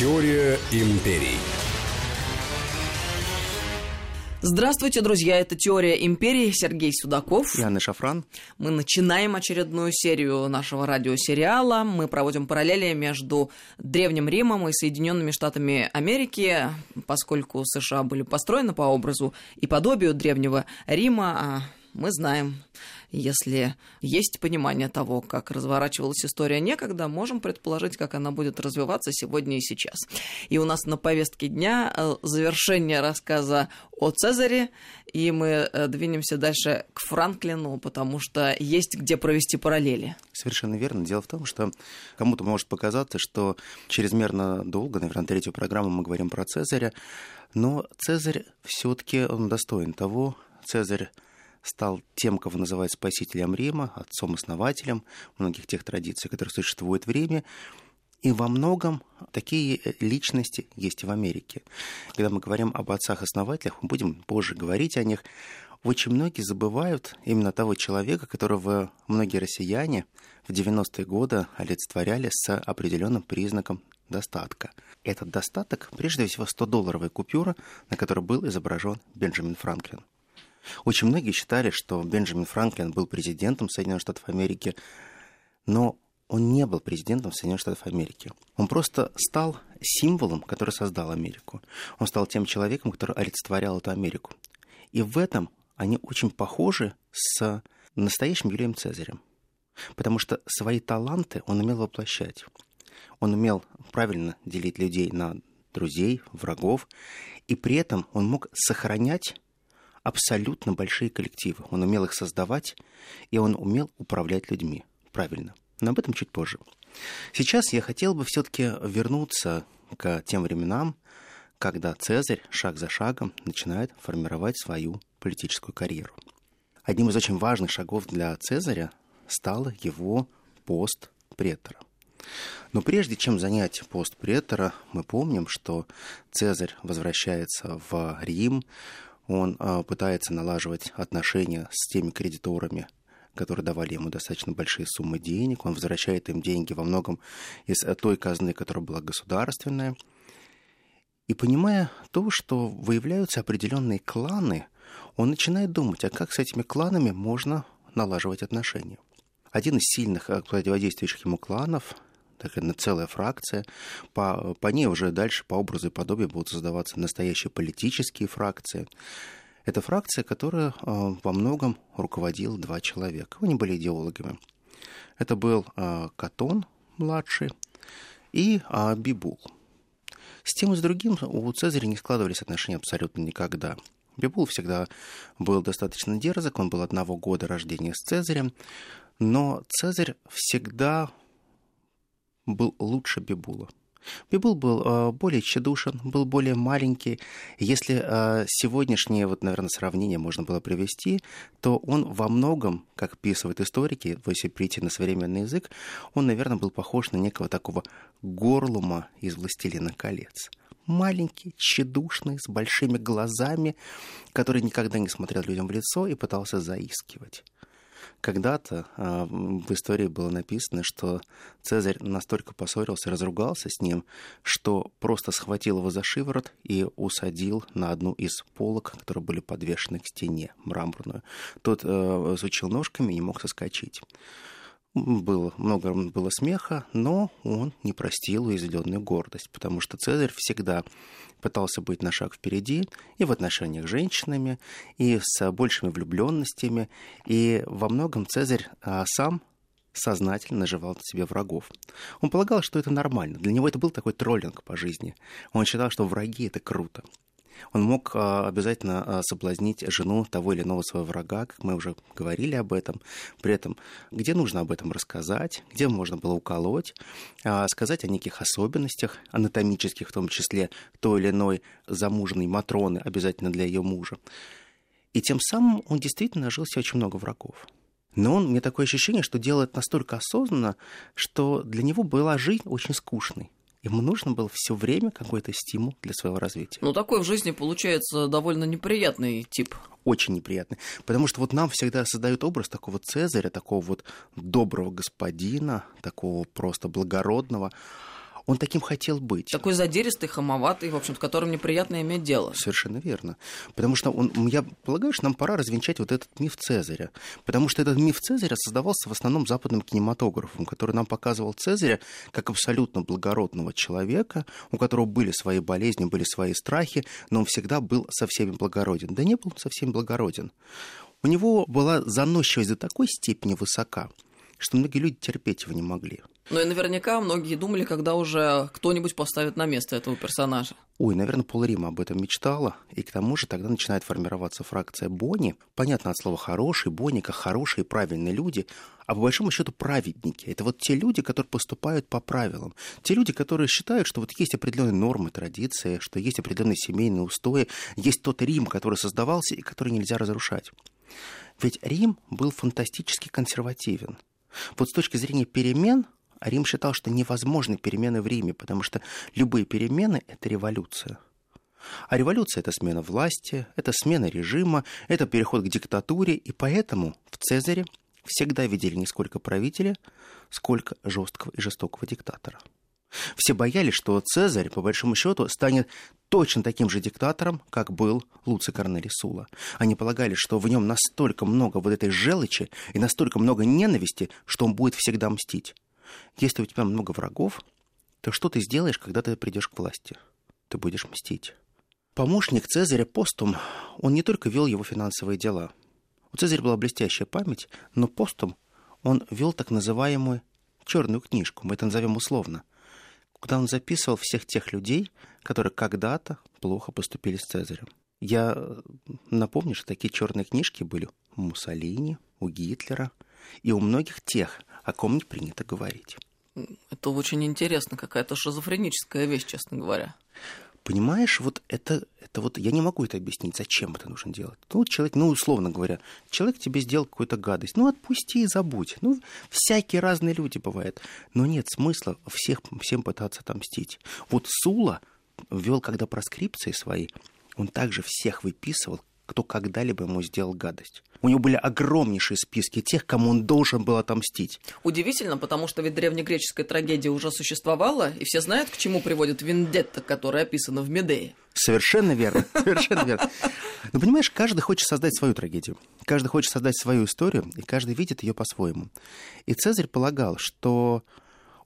Теория империй. Здравствуйте, друзья! Это «Теория империи». Сергей Судаков. И Анна Шафран. Мы начинаем очередную серию нашего радиосериала. Мы проводим параллели между Древним Римом и Соединенными Штатами Америки, поскольку США были построены по образу и подобию Древнего Рима, а мы знаем, если есть понимание того, как разворачивалась история некогда, можем предположить, как она будет развиваться сегодня и сейчас. И у нас на повестке дня э, завершение рассказа о Цезаре, и мы э, двинемся дальше к Франклину, потому что есть где провести параллели. Совершенно верно. Дело в том, что кому-то может показаться, что чрезмерно долго, наверное, третью программу мы говорим про Цезаря, но Цезарь все-таки он достоин того. Цезарь стал тем, кого называют спасителем Рима, отцом-основателем многих тех традиций, которые существуют в Риме. И во многом такие личности есть и в Америке. Когда мы говорим об отцах-основателях, мы будем позже говорить о них, очень многие забывают именно того человека, которого многие россияне в 90-е годы олицетворяли с определенным признаком достатка. Этот достаток, прежде всего, 100-долларовая купюра, на которой был изображен Бенджамин Франклин. Очень многие считали, что Бенджамин Франклин был президентом Соединенных Штатов Америки, но он не был президентом Соединенных Штатов Америки. Он просто стал символом, который создал Америку. Он стал тем человеком, который олицетворял эту Америку. И в этом они очень похожи с настоящим Юлием Цезарем. Потому что свои таланты он умел воплощать. Он умел правильно делить людей на друзей, врагов, и при этом он мог сохранять абсолютно большие коллективы. Он умел их создавать, и он умел управлять людьми. Правильно. Но об этом чуть позже. Сейчас я хотел бы все-таки вернуться к тем временам, когда Цезарь шаг за шагом начинает формировать свою политическую карьеру. Одним из очень важных шагов для Цезаря стал его пост претора. Но прежде чем занять пост претора, мы помним, что Цезарь возвращается в Рим, он а, пытается налаживать отношения с теми кредиторами, которые давали ему достаточно большие суммы денег. Он возвращает им деньги во многом из э, той казны, которая была государственная. И понимая то, что выявляются определенные кланы, он начинает думать, а как с этими кланами можно налаживать отношения. Один из сильных э, противодействующих ему кланов такая целая фракция. По, по ней уже дальше по образу и подобию будут создаваться настоящие политические фракции. Это фракция, которая э, во многом руководила два человека. Они были идеологами. Это был э, Катон, младший, и э, Бибул. С тем и с другим у Цезаря не складывались отношения абсолютно никогда. Бибул всегда был достаточно дерзок, он был одного года рождения с Цезарем, но Цезарь всегда был лучше Бибула. Бибул был э, более тщедушен, был более маленький. Если э, сегодняшнее, вот, наверное, сравнение можно было привести, то он во многом, как писывают историки, если прийти на современный язык, он, наверное, был похож на некого такого горлума из «Властелина колец» маленький, тщедушный, с большими глазами, который никогда не смотрел людям в лицо и пытался заискивать. Когда-то э, в истории было написано, что Цезарь настолько поссорился, разругался с ним, что просто схватил его за шиворот и усадил на одну из полок, которые были подвешены к стене мраморную. Тот э, сучил ножками и не мог соскочить. Было, много было смеха, но он не простил уязвленную гордость, потому что Цезарь всегда пытался быть на шаг впереди и в отношениях с женщинами, и с большими влюбленностями, и во многом Цезарь а, сам сознательно наживал на себе врагов. Он полагал, что это нормально. Для него это был такой троллинг по жизни. Он считал, что враги — это круто он мог а, обязательно а, соблазнить жену того или иного своего врага, как мы уже говорили об этом. При этом, где нужно об этом рассказать, где можно было уколоть, а, сказать о неких особенностях, анатомических в том числе, той или иной замужней Матроны, обязательно для ее мужа. И тем самым он действительно нажил себе очень много врагов. Но он, мне такое ощущение, что делает настолько осознанно, что для него была жизнь очень скучной. Ему нужно было все время какой-то стимул для своего развития. Ну, такой в жизни получается довольно неприятный тип. Очень неприятный. Потому что вот нам всегда создают образ такого Цезаря, такого вот доброго господина, такого просто благородного. Он таким хотел быть. Такой задиристый, хамоватый, в общем, с которым неприятно иметь дело. Совершенно верно. Потому что он, я полагаю, что нам пора развенчать вот этот миф Цезаря. Потому что этот миф Цезаря создавался в основном западным кинематографом, который нам показывал Цезаря как абсолютно благородного человека, у которого были свои болезни, были свои страхи, но он всегда был со всеми благороден. Да не был со всеми благороден. У него была заносчивость до такой степени высока, что многие люди терпеть его не могли. Ну и наверняка многие думали, когда уже кто-нибудь поставит на место этого персонажа. Ой, наверное, Пол Рима об этом мечтала. И к тому же тогда начинает формироваться фракция Бонни. Понятно от слова «хороший», Бонни как хорошие, правильные люди. А по большому счету праведники. Это вот те люди, которые поступают по правилам. Те люди, которые считают, что вот есть определенные нормы, традиции, что есть определенные семейные устои, есть тот Рим, который создавался и который нельзя разрушать. Ведь Рим был фантастически консервативен. Вот с точки зрения перемен – а Рим считал, что невозможны перемены в Риме, потому что любые перемены – это революция. А революция – это смена власти, это смена режима, это переход к диктатуре, и поэтому в Цезаре всегда видели не сколько правителя, сколько жесткого и жестокого диктатора. Все боялись, что Цезарь, по большому счету, станет точно таким же диктатором, как был Луций Корнелий Сула. Они полагали, что в нем настолько много вот этой желчи и настолько много ненависти, что он будет всегда мстить. Если у тебя много врагов, то что ты сделаешь, когда ты придешь к власти? Ты будешь мстить. Помощник Цезаря Постум, он не только вел его финансовые дела. У Цезаря была блестящая память, но Постум он вел так называемую черную книжку, мы это назовем условно, куда он записывал всех тех людей, которые когда-то плохо поступили с Цезарем. Я напомню, что такие черные книжки были у Муссолини, у Гитлера и у многих тех, о ком не принято говорить. Это очень интересно, какая-то шизофреническая вещь, честно говоря. Понимаешь, вот это, это вот я не могу это объяснить, зачем это нужно делать. Ну, человек, ну, условно говоря, человек тебе сделал какую-то гадость, ну, отпусти и забудь. Ну, всякие разные люди бывают. Но нет смысла всех, всем пытаться отомстить. Вот Сула ввел, когда проскрипции свои, он также всех выписывал, кто когда-либо ему сделал гадость. У него были огромнейшие списки тех, кому он должен был отомстить. Удивительно, потому что ведь древнегреческая трагедия уже существовала, и все знают, к чему приводит вендетта, которая описана в Медее. Совершенно верно, совершенно верно. Но понимаешь, каждый хочет создать свою трагедию. Каждый хочет создать свою историю, и каждый видит ее по-своему. И Цезарь полагал, что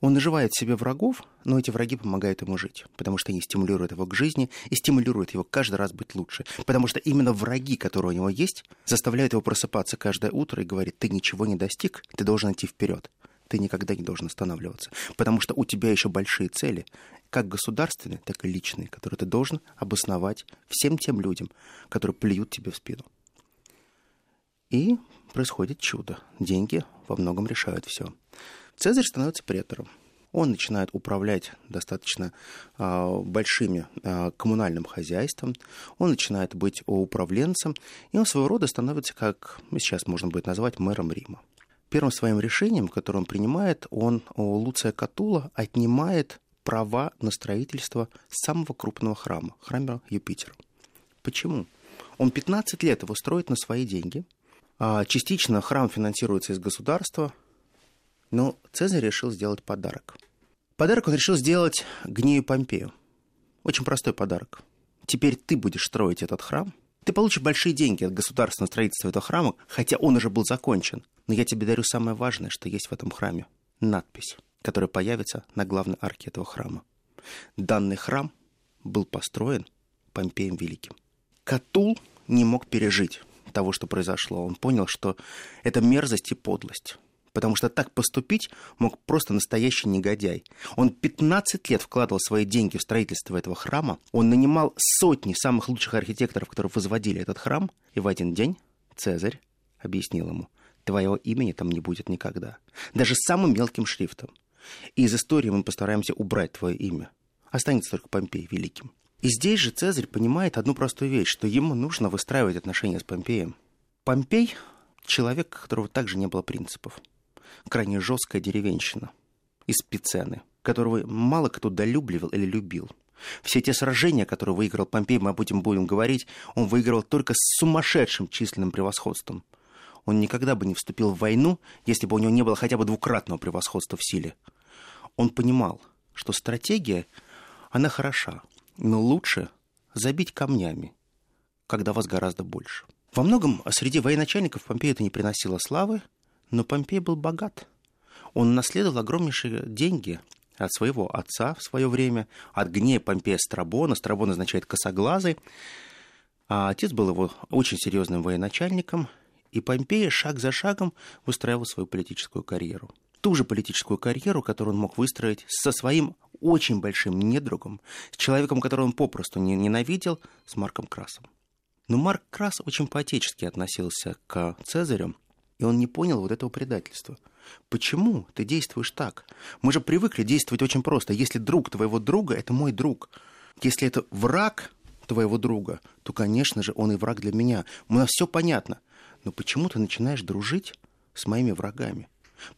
он наживает себе врагов, но эти враги помогают ему жить, потому что они стимулируют его к жизни и стимулируют его каждый раз быть лучше. Потому что именно враги, которые у него есть, заставляют его просыпаться каждое утро и говорить, ты ничего не достиг, ты должен идти вперед. Ты никогда не должен останавливаться, потому что у тебя еще большие цели, как государственные, так и личные, которые ты должен обосновать всем тем людям, которые плюют тебе в спину. И происходит чудо. Деньги во многом решают все. Цезарь становится претором. Он начинает управлять достаточно э, большими э, коммунальным хозяйством, он начинает быть управленцем, и он своего рода становится, как сейчас можно будет назвать, мэром Рима. Первым своим решением, которое он принимает, он у Луция Катула отнимает права на строительство самого крупного храма, храма Юпитера. Почему? Он 15 лет его строит на свои деньги. А частично храм финансируется из государства, но Цезарь решил сделать подарок. Подарок он решил сделать Гнею Помпею. Очень простой подарок. Теперь ты будешь строить этот храм. Ты получишь большие деньги от государственного строительства этого храма, хотя он уже был закончен. Но я тебе дарю самое важное, что есть в этом храме. Надпись, которая появится на главной арке этого храма. Данный храм был построен Помпеем Великим. Катул не мог пережить того, что произошло. Он понял, что это мерзость и подлость потому что так поступить мог просто настоящий негодяй. Он 15 лет вкладывал свои деньги в строительство этого храма, он нанимал сотни самых лучших архитекторов, которые возводили этот храм, и в один день Цезарь объяснил ему, твоего имени там не будет никогда. Даже самым мелким шрифтом. И из истории мы постараемся убрать твое имя. Останется только Помпей Великим. И здесь же Цезарь понимает одну простую вещь, что ему нужно выстраивать отношения с Помпеем. Помпей — человек, у которого также не было принципов крайне жесткая деревенщина из Пицены, которого мало кто долюбливал или любил. Все те сражения, которые выиграл Помпей, мы об этом будем говорить, он выиграл только с сумасшедшим численным превосходством. Он никогда бы не вступил в войну, если бы у него не было хотя бы двукратного превосходства в силе. Он понимал, что стратегия, она хороша, но лучше забить камнями, когда вас гораздо больше. Во многом среди военачальников Помпею это не приносило славы, но Помпей был богат. Он наследовал огромнейшие деньги от своего отца в свое время, от гнея Помпея Страбона. Страбон означает «косоглазый». А отец был его очень серьезным военачальником, и Помпея шаг за шагом выстраивал свою политическую карьеру. Ту же политическую карьеру, которую он мог выстроить со своим очень большим недругом, с человеком, которого он попросту не ненавидел, с Марком Красом. Но Марк Крас очень по-отечески относился к Цезарю, и он не понял вот этого предательства. Почему ты действуешь так? Мы же привыкли действовать очень просто. Если друг твоего друга, это мой друг. Если это враг твоего друга, то, конечно же, он и враг для меня. У нас все понятно. Но почему ты начинаешь дружить с моими врагами?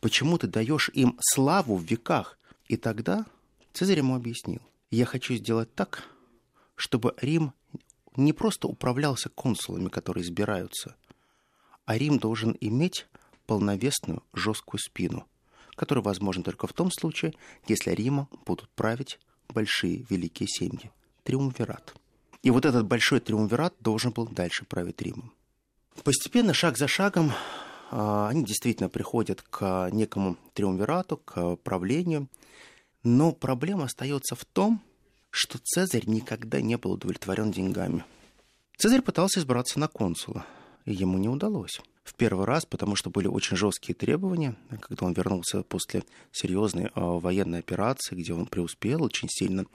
Почему ты даешь им славу в веках? И тогда Цезарь ему объяснил. Я хочу сделать так, чтобы Рим не просто управлялся консулами, которые избираются, а Рим должен иметь полновесную жесткую спину, которая возможна только в том случае, если Римом будут править большие великие семьи. Триумвират. И вот этот большой триумвират должен был дальше править Римом. Постепенно, шаг за шагом, а, они действительно приходят к некому триумвирату, к правлению. Но проблема остается в том, что Цезарь никогда не был удовлетворен деньгами. Цезарь пытался избраться на консула, ему не удалось. В первый раз, потому что были очень жесткие требования, когда он вернулся после серьезной э, военной операции, где он преуспел очень сильно,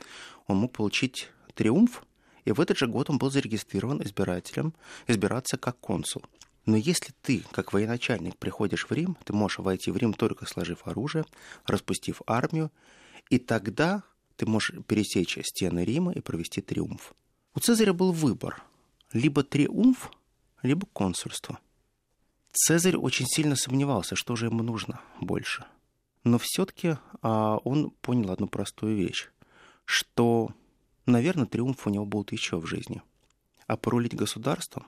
он мог получить триумф, и в этот же год он был зарегистрирован избирателем, избираться как консул. Но если ты, как военачальник, приходишь в Рим, ты можешь войти в Рим только сложив оружие, распустив армию, и тогда ты можешь пересечь стены Рима и провести триумф. У Цезаря был выбор. Либо триумф, либо консульство. Цезарь очень сильно сомневался, что же ему нужно больше. Но все-таки а, он понял одну простую вещь, что, наверное, триумф у него будет еще в жизни. А порулить государством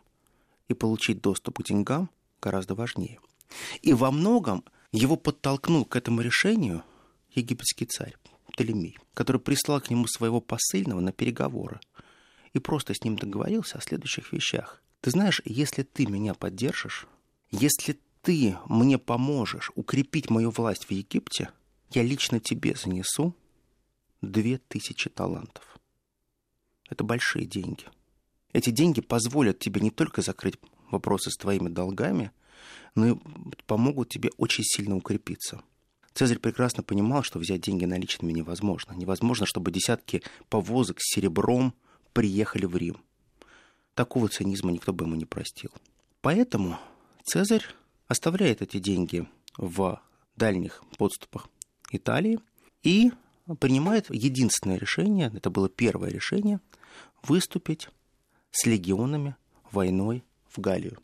и получить доступ к деньгам гораздо важнее. И во многом его подтолкнул к этому решению египетский царь. Птолемей, который прислал к нему своего посыльного на переговоры и просто с ним договорился о следующих вещах. Ты знаешь, если ты меня поддержишь, если ты мне поможешь укрепить мою власть в Египте, я лично тебе занесу две тысячи талантов. Это большие деньги. Эти деньги позволят тебе не только закрыть вопросы с твоими долгами, но и помогут тебе очень сильно укрепиться. Цезарь прекрасно понимал, что взять деньги наличными невозможно. Невозможно, чтобы десятки повозок с серебром приехали в Рим. Такого цинизма никто бы ему не простил. Поэтому Цезарь оставляет эти деньги в дальних подступах Италии и принимает единственное решение, это было первое решение, выступить с легионами войной в Галлию.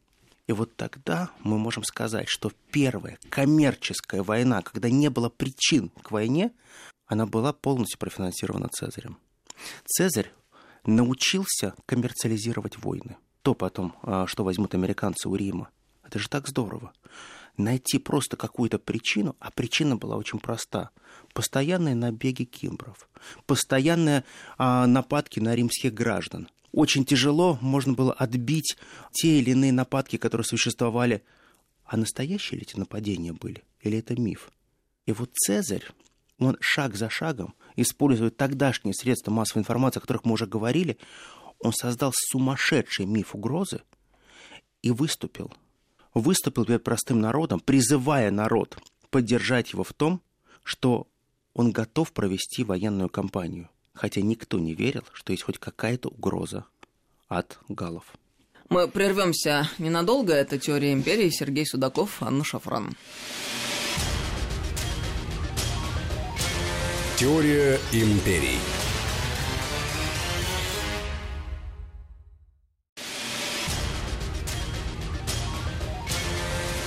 И вот тогда мы можем сказать, что первая коммерческая война, когда не было причин к войне, она была полностью профинансирована Цезарем. Цезарь научился коммерциализировать войны. То потом, а, что возьмут американцы у Рима. Это же так здорово. Найти просто какую-то причину, а причина была очень проста. Постоянные набеги кимбров, постоянные а, нападки на римских граждан, очень тяжело можно было отбить те или иные нападки, которые существовали. А настоящие ли эти нападения были? Или это миф? И вот Цезарь, он шаг за шагом, используя тогдашние средства массовой информации, о которых мы уже говорили, он создал сумасшедший миф угрозы и выступил. Выступил перед простым народом, призывая народ поддержать его в том, что он готов провести военную кампанию – хотя никто не верил, что есть хоть какая-то угроза от галов. Мы прервемся ненадолго. Это «Теория империи». Сергей Судаков, Анна Шафран. Теория империй.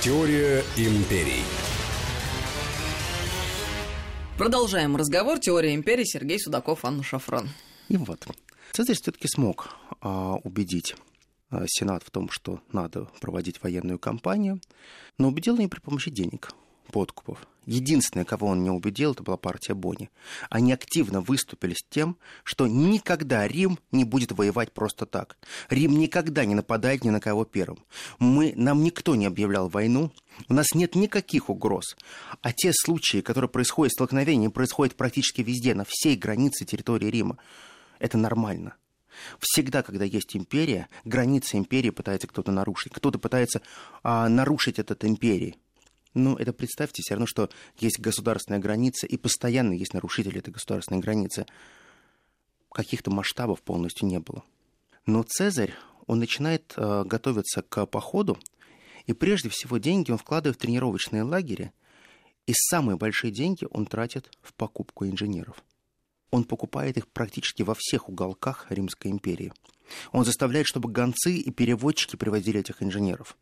Теория империй. Продолжаем разговор. Теория империи. Сергей Судаков, Анна Шафран. И вот. Цезарь все-таки смог а, убедить а, Сенат в том, что надо проводить военную кампанию, но убедил не при помощи денег, подкупов единственное, кого он не убедил, это была партия Бони. Они активно выступили с тем, что никогда Рим не будет воевать просто так. Рим никогда не нападает ни на кого первым. Мы, нам никто не объявлял войну, у нас нет никаких угроз. А те случаи, которые происходят, столкновения, происходят практически везде, на всей границе территории Рима. Это нормально. Всегда, когда есть империя, границы империи пытается кто-то нарушить. Кто-то пытается а, нарушить этот империи. Ну, это представьте, все равно, что есть государственная граница, и постоянно есть нарушители этой государственной границы. Каких-то масштабов полностью не было. Но Цезарь, он начинает э, готовиться к походу, и прежде всего деньги он вкладывает в тренировочные лагеря, и самые большие деньги он тратит в покупку инженеров. Он покупает их практически во всех уголках Римской империи. Он заставляет, чтобы гонцы и переводчики привозили этих инженеров.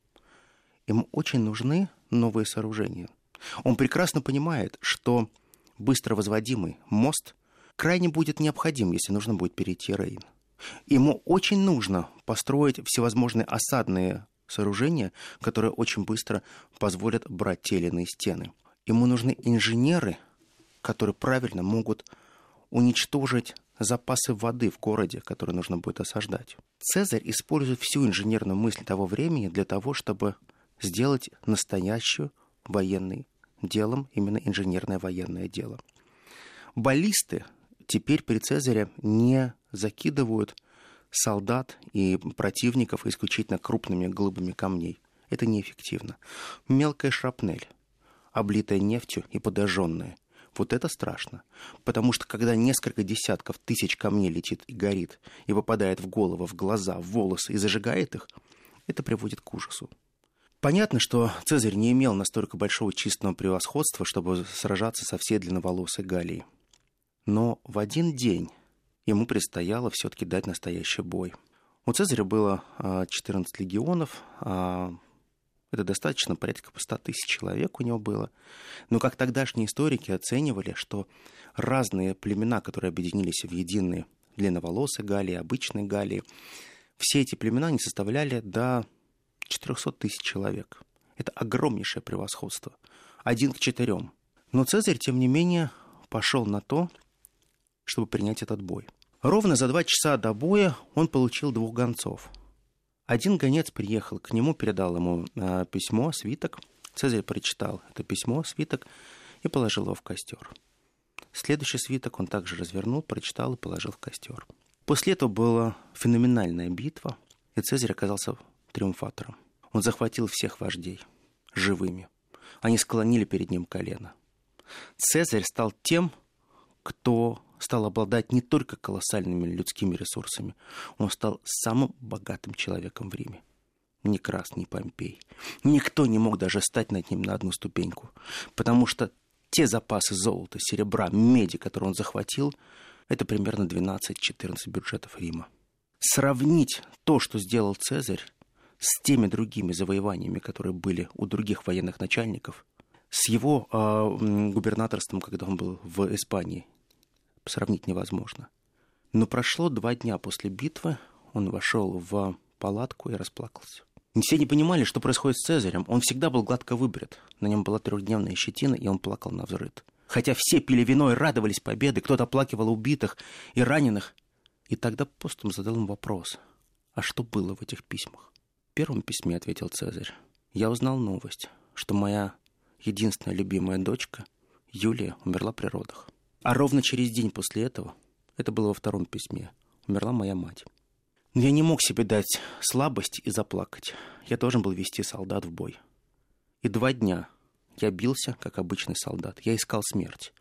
Ему очень нужны новые сооружения. Он прекрасно понимает, что быстро возводимый мост крайне будет необходим, если нужно будет перейти Рейн. Ему очень нужно построить всевозможные осадные сооружения, которые очень быстро позволят брать те или иные стены. Ему нужны инженеры, которые правильно могут уничтожить запасы воды в городе, которые нужно будет осаждать. Цезарь использует всю инженерную мысль того времени для того, чтобы сделать настоящую военный делом, именно инженерное военное дело. Баллисты теперь при Цезаре не закидывают солдат и противников исключительно крупными глыбами камней. Это неэффективно. Мелкая шрапнель, облитая нефтью и подожженная. Вот это страшно. Потому что когда несколько десятков тысяч камней летит и горит, и попадает в голову, в глаза, в волосы и зажигает их, это приводит к ужасу. Понятно, что Цезарь не имел настолько большого численного превосходства, чтобы сражаться со всей длинноволосой Галией. Но в один день ему предстояло все-таки дать настоящий бой. У Цезаря было 14 а, легионов, а, это достаточно, порядка по 100 тысяч человек у него было. Но как тогдашние историки оценивали, что разные племена, которые объединились в единые длинноволосые Галии, обычные Галии, все эти племена не составляли до 400 тысяч человек. Это огромнейшее превосходство. Один к четырем. Но Цезарь, тем не менее, пошел на то, чтобы принять этот бой. Ровно за два часа до боя он получил двух гонцов. Один гонец приехал к нему, передал ему э, письмо, свиток. Цезарь прочитал это письмо, свиток и положил его в костер. Следующий свиток он также развернул, прочитал и положил в костер. После этого была феноменальная битва, и Цезарь оказался триумфатором. Он захватил всех вождей живыми. Они склонили перед ним колено. Цезарь стал тем, кто стал обладать не только колоссальными людскими ресурсами, он стал самым богатым человеком в Риме. Ни Крас, ни Помпей. Никто не мог даже стать над ним на одну ступеньку, потому что те запасы золота, серебра, меди, которые он захватил, это примерно 12-14 бюджетов Рима. Сравнить то, что сделал Цезарь, с теми другими завоеваниями, которые были у других военных начальников, с его э, губернаторством, когда он был в Испании, сравнить невозможно. Но прошло два дня после битвы, он вошел в палатку и расплакался. Все не понимали, что происходит с Цезарем. Он всегда был гладко выбрит. На нем была трехдневная щетина, и он плакал на взрыд. Хотя все пили вино и радовались победы, кто-то оплакивал убитых и раненых. И тогда Постум задал им вопрос, а что было в этих письмах? В первом письме ответил Цезарь. Я узнал новость, что моя единственная любимая дочка, Юлия, умерла при родах. А ровно через день после этого, это было во втором письме, умерла моя мать. Но я не мог себе дать слабость и заплакать. Я должен был вести солдат в бой. И два дня я бился, как обычный солдат. Я искал смерть.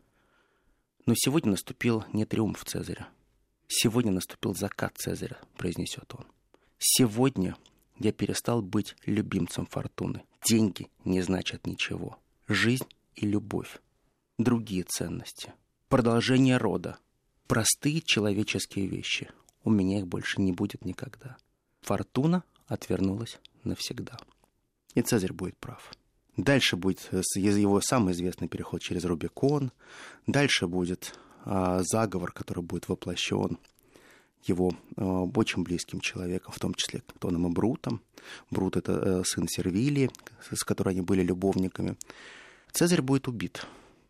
Но сегодня наступил не триумф Цезаря. Сегодня наступил закат Цезаря, произнесет он. Сегодня я перестал быть любимцем фортуны. Деньги не значат ничего. Жизнь и любовь. Другие ценности. Продолжение рода. Простые человеческие вещи. У меня их больше не будет никогда. Фортуна отвернулась навсегда. И Цезарь будет прав. Дальше будет его самый известный переход через Рубикон. Дальше будет а, заговор, который будет воплощен его э, очень близким человеком, в том числе Тоном и Брутом. Брут — это э, сын Сервилии, с которой они были любовниками. Цезарь будет убит.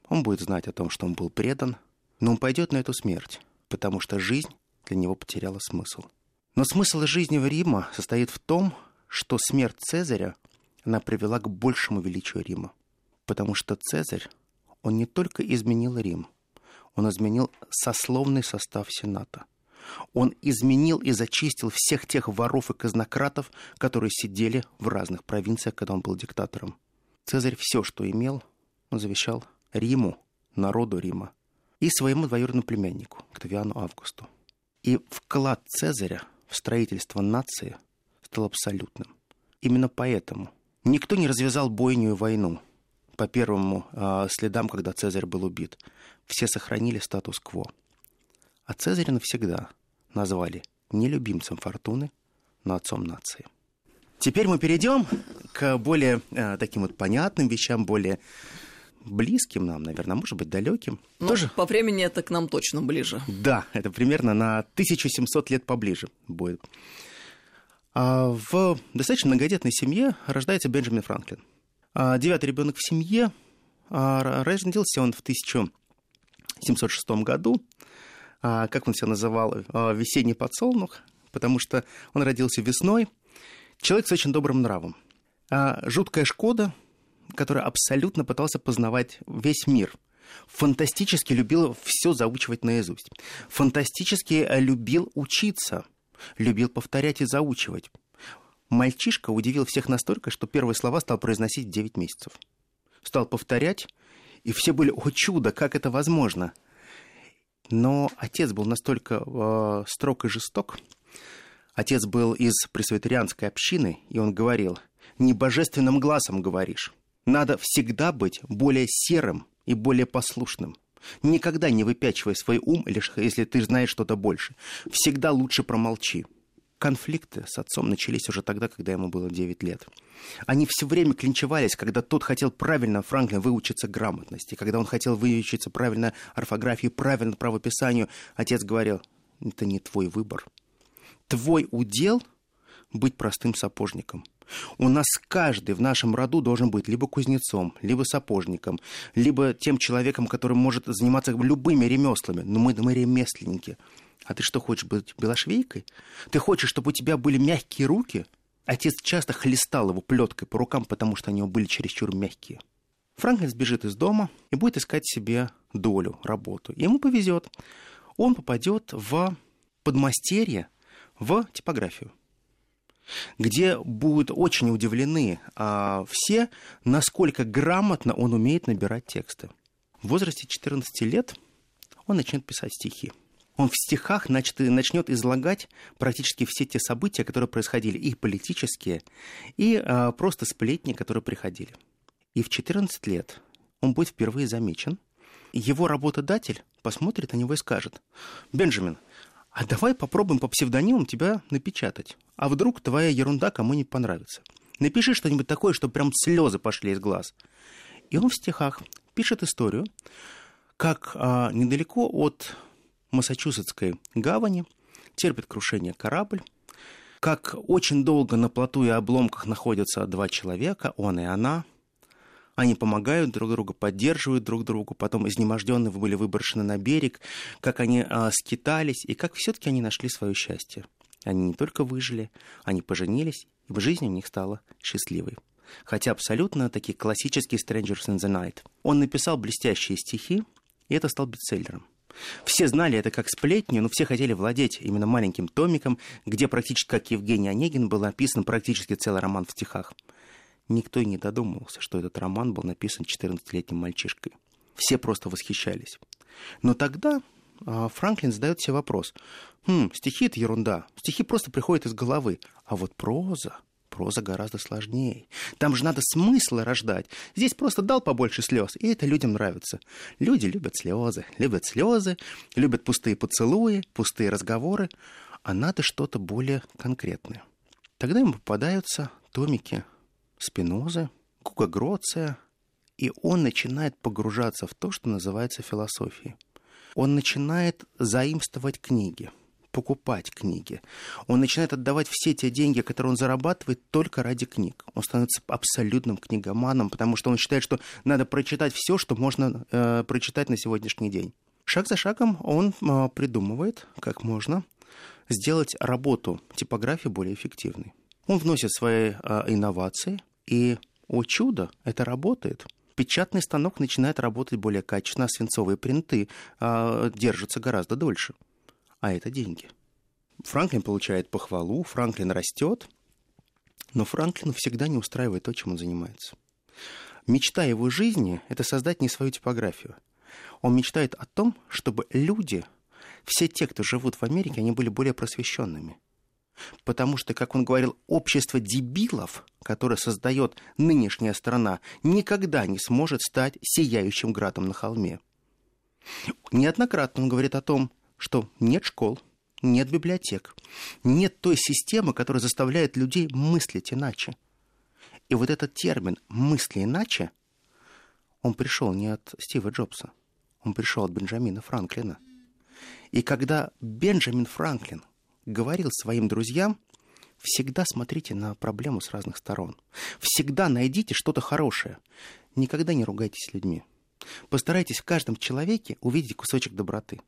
Он будет знать о том, что он был предан, но он пойдет на эту смерть, потому что жизнь для него потеряла смысл. Но смысл жизни в Рима состоит в том, что смерть Цезаря, она привела к большему величию Рима. Потому что Цезарь, он не только изменил Рим, он изменил сословный состав Сената. Он изменил и зачистил всех тех воров и казнократов, которые сидели в разных провинциях, когда он был диктатором. Цезарь все, что имел, он завещал Риму, народу Рима, и своему двоюродному племяннику, Октавиану Августу. И вклад Цезаря в строительство нации стал абсолютным. Именно поэтому никто не развязал бойню и войну по первому э, следам, когда Цезарь был убит. Все сохранили статус-кво. А Цезаря навсегда назвали не любимцем фортуны, но отцом нации. Теперь мы перейдем к более э, таким вот понятным вещам, более близким нам, наверное, может быть, далеким. Ну, Тоже... по времени это к нам точно ближе. Да, это примерно на 1700 лет поближе будет. А в достаточно многодетной семье рождается Бенджамин Франклин. А девятый ребенок в семье. А родился он в 1706 году. А, как он себя называл? Весенний подсолнух, потому что он родился весной. Человек с очень добрым нравом. Жуткая Шкода, который абсолютно пытался познавать весь мир. Фантастически любил все заучивать наизусть. Фантастически любил учиться. Любил повторять и заучивать. Мальчишка удивил всех настолько, что первые слова стал произносить в 9 месяцев. Стал повторять, и все были, о чудо, как это возможно. Но отец был настолько э, строг и жесток. Отец был из пресвитерианской общины, и он говорил, не божественным глазом говоришь, надо всегда быть более серым и более послушным. Никогда не выпячивай свой ум, лишь если ты знаешь что-то больше. Всегда лучше промолчи. Конфликты с отцом начались уже тогда, когда ему было 9 лет. Они все время клинчевались, когда тот хотел правильно, Франклин, выучиться грамотности, когда он хотел выучиться правильно орфографии, правильно правописанию. Отец говорил, это не твой выбор. Твой удел — быть простым сапожником — у нас каждый в нашем роду должен быть либо кузнецом, либо сапожником, либо тем человеком, который может заниматься любыми ремеслами. Но мы, мы ремесленники. А ты что, хочешь быть белошвейкой? Ты хочешь, чтобы у тебя были мягкие руки? Отец часто хлестал его плеткой по рукам, потому что они были чересчур мягкие. Франклин сбежит из дома и будет искать себе долю, работу. ему повезет. Он попадет в подмастерье в типографию где будут очень удивлены а, все, насколько грамотно он умеет набирать тексты. В возрасте 14 лет он начнет писать стихи. Он в стихах значит, начнет излагать практически все те события, которые происходили, и политические, и а, просто сплетни, которые приходили. И в 14 лет он будет впервые замечен. Его работодатель посмотрит на него и скажет, «Бенджамин, а давай попробуем по псевдонимам тебя напечатать. А вдруг твоя ерунда кому не понравится. Напиши что-нибудь такое, чтобы прям слезы пошли из глаз. И он в стихах пишет историю, как а, недалеко от Массачусетской гавани терпит крушение корабль, как очень долго на плоту и обломках находятся два человека, он и она, они помогают друг другу, поддерживают друг друга, потом изнеможденные были выброшены на берег, как они а, скитались и как все-таки они нашли свое счастье. Они не только выжили, они поженились, и в жизни у них стала счастливой. Хотя абсолютно такие классические Strangers in the Night. Он написал блестящие стихи, и это стал бестселлером. Все знали это как сплетню, но все хотели владеть именно маленьким томиком, где практически, как Евгений Онегин, был написан практически целый роман в стихах. Никто и не додумывался, что этот роман был написан 14-летним мальчишкой. Все просто восхищались. Но тогда а, Франклин задает себе вопрос. Хм, стихи — это ерунда. Стихи просто приходят из головы. А вот проза, проза гораздо сложнее. Там же надо смыслы рождать. Здесь просто дал побольше слез, и это людям нравится. Люди любят слезы, любят слезы, любят пустые поцелуи, пустые разговоры, а надо что-то более конкретное. Тогда им попадаются томики Спинозы, Кука Гроция, и он начинает погружаться в то, что называется философией. Он начинает заимствовать книги, покупать книги. Он начинает отдавать все те деньги, которые он зарабатывает, только ради книг. Он становится абсолютным книгоманом, потому что он считает, что надо прочитать все, что можно э, прочитать на сегодняшний день. Шаг за шагом он э, придумывает, как можно сделать работу типографии более эффективной. Он вносит свои э, инновации, и, о чудо, это работает – печатный станок начинает работать более качественно, а свинцовые принты э, держатся гораздо дольше. А это деньги. Франклин получает похвалу, Франклин растет, но Франклину всегда не устраивает то, чем он занимается. Мечта его жизни – это создать не свою типографию. Он мечтает о том, чтобы люди, все те, кто живут в Америке, они были более просвещенными – Потому что, как он говорил, общество дебилов, которое создает нынешняя страна, никогда не сможет стать сияющим градом на холме. Неоднократно он говорит о том, что нет школ, нет библиотек, нет той системы, которая заставляет людей мыслить иначе. И вот этот термин «мысли иначе» он пришел не от Стива Джобса, он пришел от Бенджамина Франклина. И когда Бенджамин Франклин говорил своим друзьям, всегда смотрите на проблему с разных сторон. Всегда найдите что-то хорошее. Никогда не ругайтесь с людьми. Постарайтесь в каждом человеке увидеть кусочек доброты.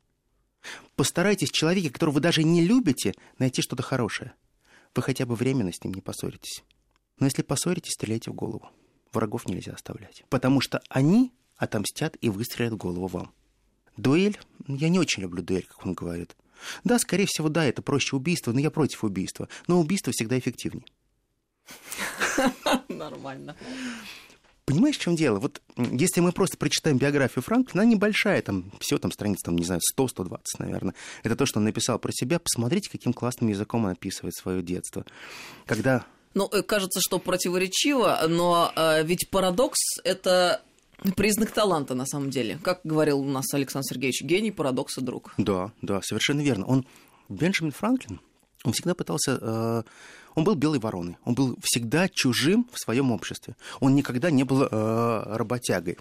Постарайтесь человеке, которого вы даже не любите, найти что-то хорошее. Вы хотя бы временно с ним не поссоритесь. Но если поссоритесь, стреляйте в голову. Врагов нельзя оставлять. Потому что они отомстят и выстрелят голову вам. Дуэль, я не очень люблю дуэль, как он говорит. Да, скорее всего, да, это проще убийства, но я против убийства. Но убийство всегда эффективнее. Нормально. Понимаешь, в чем дело? Вот если мы просто прочитаем биографию Франклина, она небольшая, там все там страниц, там, не знаю, 100-120, наверное. Это то, что он написал про себя. Посмотрите, каким классным языком он описывает свое детство. Когда ну, э, кажется, что противоречиво, но э, ведь парадокс это Признак таланта, на самом деле. Как говорил у нас Александр Сергеевич, гений, парадокса, друг. Да, да, совершенно верно. Он, Бенджамин Франклин, он всегда пытался... Э, он был белой вороной. Он был всегда чужим в своем обществе. Он никогда не был э, работягой.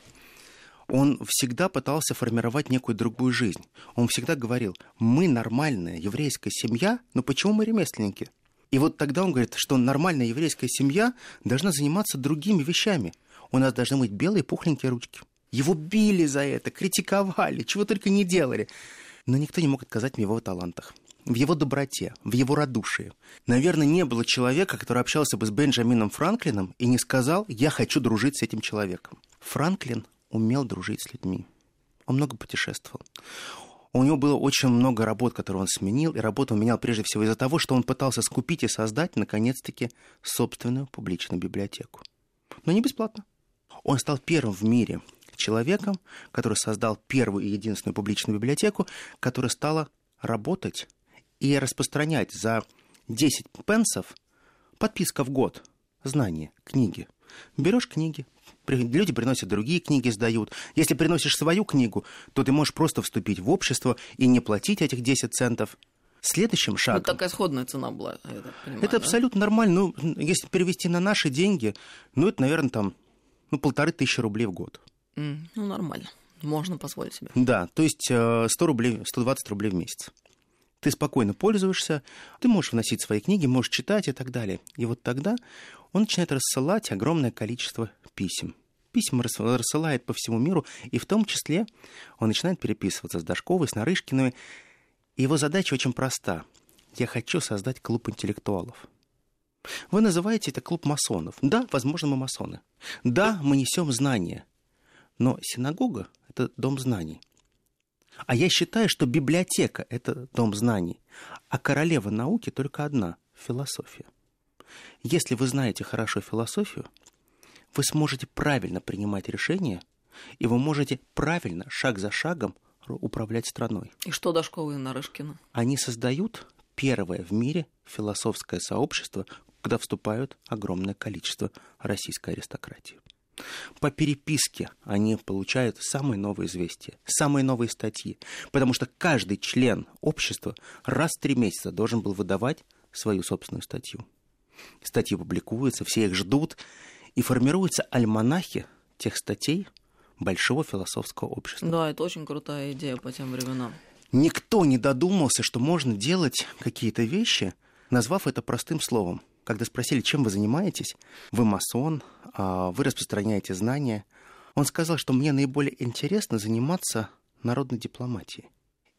Он всегда пытался формировать некую другую жизнь. Он всегда говорил, мы нормальная еврейская семья, но почему мы ремесленники? И вот тогда он говорит, что нормальная еврейская семья должна заниматься другими вещами – у нас должны быть белые пухленькие ручки. Его били за это, критиковали, чего только не делали. Но никто не мог отказать в его талантах, в его доброте, в его радушии. Наверное, не было человека, который общался бы с Бенджамином Франклином и не сказал «я хочу дружить с этим человеком». Франклин умел дружить с людьми. Он много путешествовал. У него было очень много работ, которые он сменил, и работу он менял прежде всего из-за того, что он пытался скупить и создать, наконец-таки, собственную публичную библиотеку. Но не бесплатно. Он стал первым в мире человеком, который создал первую и единственную публичную библиотеку, которая стала работать и распространять за 10 пенсов подписка в год знания, книги. Берешь книги, люди приносят другие книги, сдают. Если приносишь свою книгу, то ты можешь просто вступить в общество и не платить этих 10 центов. Следующим шагом... Вот такая сходная цена была, я так понимаю, Это да? абсолютно нормально. Ну, если перевести на наши деньги, ну, это, наверное, там ну, полторы тысячи рублей в год. Mm, ну, нормально. Можно позволить себе. Да, то есть 100 э, рублей, 120 рублей в месяц. Ты спокойно пользуешься, ты можешь вносить свои книги, можешь читать и так далее. И вот тогда он начинает рассылать огромное количество писем. Письма рассылает по всему миру, и в том числе он начинает переписываться с Дашковой, с Нарышкиной. И его задача очень проста. Я хочу создать клуб интеллектуалов. Вы называете это клуб масонов. Да, возможно, мы масоны. Да, мы несем знания. Но синагога – это дом знаний. А я считаю, что библиотека – это дом знаний. А королева науки только одна – философия. Если вы знаете хорошо философию, вы сможете правильно принимать решения, и вы можете правильно, шаг за шагом, управлять страной. И что Дашкова и Нарышкина? Они создают первое в мире философское сообщество, куда вступают огромное количество российской аристократии. По переписке они получают самые новые известия, самые новые статьи, потому что каждый член общества раз в три месяца должен был выдавать свою собственную статью. Статьи публикуются, все их ждут, и формируются альманахи тех статей большого философского общества. Да, это очень крутая идея по тем временам. Никто не додумался, что можно делать какие-то вещи, назвав это простым словом. Когда спросили, чем вы занимаетесь, вы масон, вы распространяете знания, он сказал, что мне наиболее интересно заниматься народной дипломатией.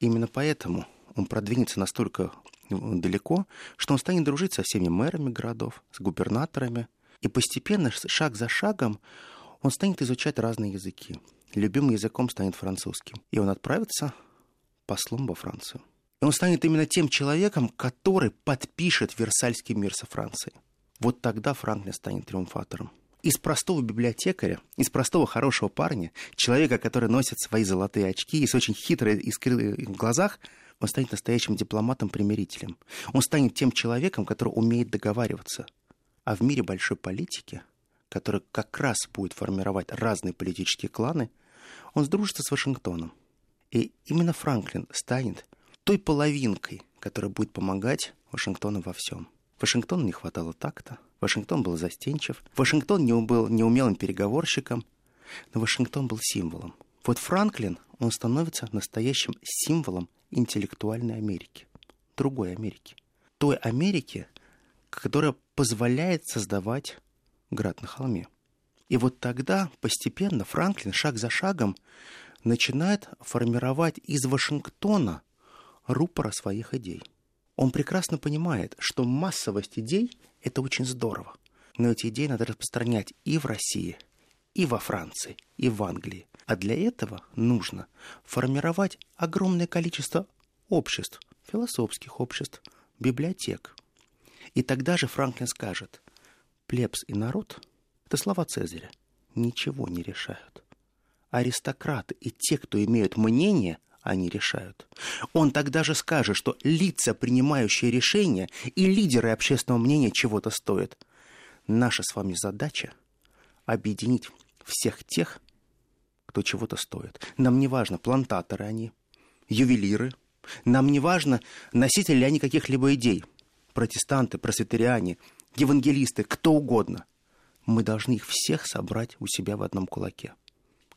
Именно поэтому он продвинется настолько далеко, что он станет дружить со всеми мэрами городов, с губернаторами, и постепенно, шаг за шагом, он станет изучать разные языки. Любимым языком станет французским. И он отправится послом во Францию. И он станет именно тем человеком, который подпишет Версальский мир со Францией. Вот тогда Франклин станет триумфатором. Из простого библиотекаря, из простого хорошего парня, человека, который носит свои золотые очки и с очень хитрой искрой в глазах, он станет настоящим дипломатом-примирителем. Он станет тем человеком, который умеет договариваться. А в мире большой политики, который как раз будет формировать разные политические кланы, он сдружится с Вашингтоном. И именно Франклин станет той половинкой, которая будет помогать Вашингтону во всем. Вашингтону не хватало такта, Вашингтон был застенчив, Вашингтон не был неумелым переговорщиком, но Вашингтон был символом. Вот Франклин, он становится настоящим символом интеллектуальной Америки, другой Америки. Той Америки, которая позволяет создавать град на холме. И вот тогда постепенно Франклин шаг за шагом начинает формировать из Вашингтона рупора своих идей. Он прекрасно понимает, что массовость идей – это очень здорово. Но эти идеи надо распространять и в России, и во Франции, и в Англии. А для этого нужно формировать огромное количество обществ, философских обществ, библиотек. И тогда же Франклин скажет, плебс и народ – это слова Цезаря, ничего не решают. Аристократы и те, кто имеют мнение, они решают. Он тогда же скажет, что лица, принимающие решения, и лидеры общественного мнения чего-то стоят. Наша с вами задача – объединить всех тех, кто чего-то стоит. Нам не важно, плантаторы они, ювелиры. Нам не важно, носители ли они каких-либо идей. Протестанты, просветариане, евангелисты, кто угодно. Мы должны их всех собрать у себя в одном кулаке.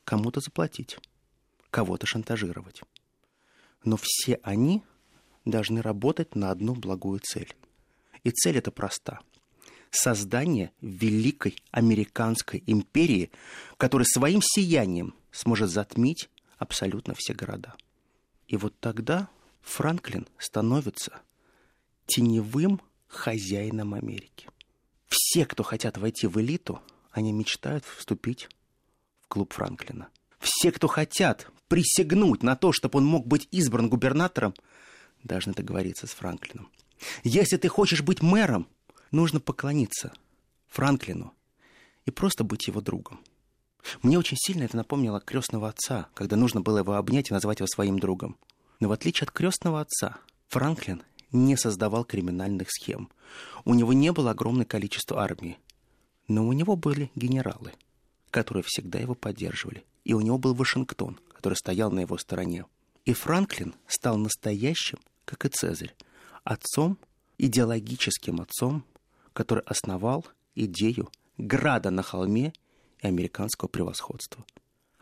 Кому-то заплатить, кого-то шантажировать. Но все они должны работать на одну благую цель. И цель эта проста – создание великой американской империи, которая своим сиянием сможет затмить абсолютно все города. И вот тогда Франклин становится теневым хозяином Америки. Все, кто хотят войти в элиту, они мечтают вступить в клуб Франклина. Все, кто хотят присягнуть на то, чтобы он мог быть избран губернатором, должны договориться с Франклином. Если ты хочешь быть мэром, нужно поклониться Франклину и просто быть его другом. Мне очень сильно это напомнило крестного отца, когда нужно было его обнять и назвать его своим другом. Но в отличие от крестного отца, Франклин не создавал криминальных схем. У него не было огромное количество армии. Но у него были генералы, которые всегда его поддерживали. И у него был Вашингтон, который стоял на его стороне. И Франклин стал настоящим, как и Цезарь, отцом, идеологическим отцом который основал идею града на холме и американского превосходства.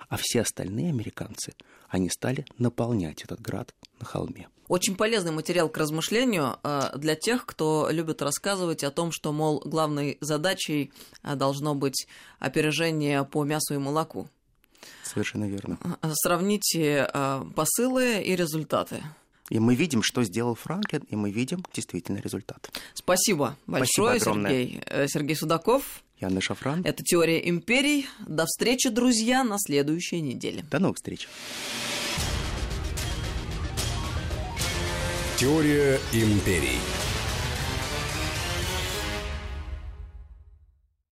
А все остальные американцы, они стали наполнять этот град на холме. Очень полезный материал к размышлению э, для тех, кто любит рассказывать о том, что, мол, главной задачей э, должно быть опережение по мясу и молоку. Совершенно верно. Э, сравните посылы и результаты. И мы видим, что сделал Франклин, и мы видим действительно результат. Спасибо большое, Спасибо Сергей. Э, Сергей Судаков. Яна Шафран. Это «Теория империй». До встречи, друзья, на следующей неделе. До новых встреч. Теория империй.